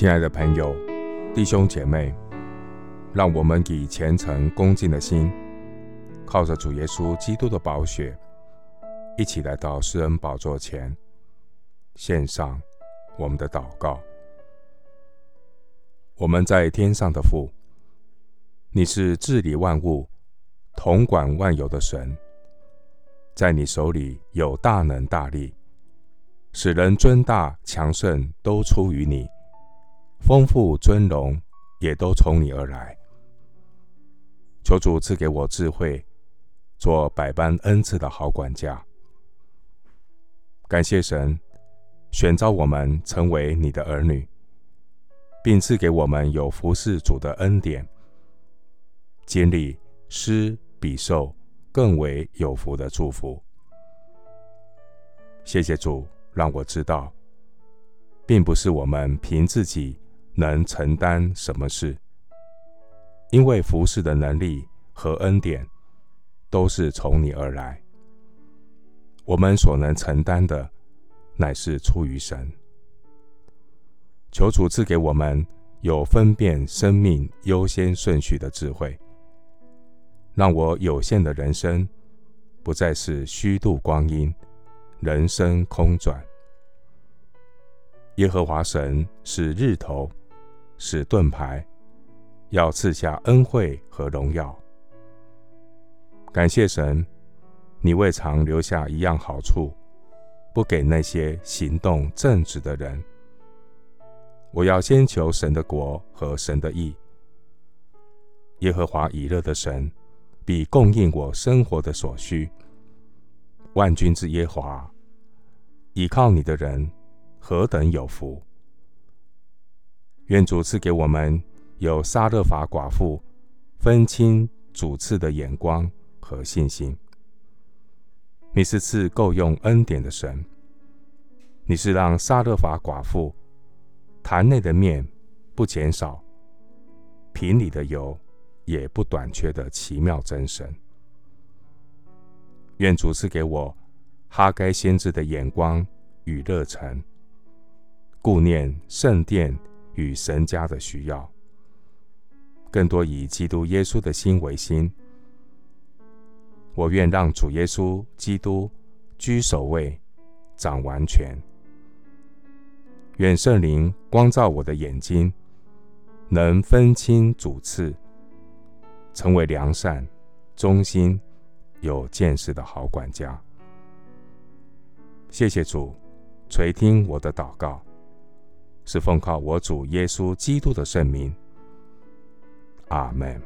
亲爱的朋友、弟兄姐妹，让我们以虔诚恭敬的心，靠着主耶稣基督的宝血，一起来到施恩宝座前，献上我们的祷告。我们在天上的父，你是治理万物、统管万有的神，在你手里有大能大力，使人尊大强盛都出于你。丰富尊荣也都从你而来。求主赐给我智慧，做百般恩赐的好管家。感谢神选召我们成为你的儿女，并赐给我们有服侍主的恩典，经历施比受更为有福的祝福。谢谢主，让我知道，并不是我们凭自己。能承担什么事？因为服侍的能力和恩典都是从你而来。我们所能承担的，乃是出于神。求主赐给我们有分辨生命优先顺序的智慧，让我有限的人生不再是虚度光阴，人生空转。耶和华神是日头。是盾牌，要赐下恩惠和荣耀。感谢神，你未尝留下一样好处，不给那些行动正直的人。我要先求神的国和神的义。耶和华以勒的神必供应我生活的所需。万军之耶和华，倚靠你的人何等有福！愿主赐给我们有撒勒法寡妇分清主次的眼光和信心。你是赐够用恩典的神，你是让撒勒法寡妇坛内的面不减少，瓶里的油也不短缺的奇妙真神。愿主赐给我哈该先知的眼光与热忱，顾念圣殿。与神家的需要，更多以基督耶稣的心为心。我愿让主耶稣基督居首位，掌完全。愿圣灵光照我的眼睛，能分清主次，成为良善、忠心、有见识的好管家。谢谢主垂听我的祷告。是奉靠我主耶稣基督的圣名，阿门。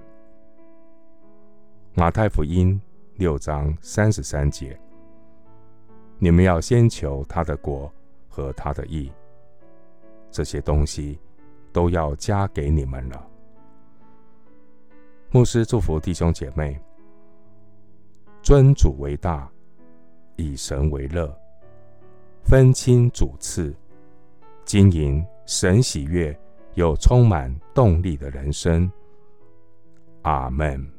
马太福音六章三十三节：你们要先求他的国和他的义，这些东西都要加给你们了。牧师祝福弟兄姐妹，尊主为大，以神为乐，分清主次，经营。神喜悦又充满动力的人生。阿门。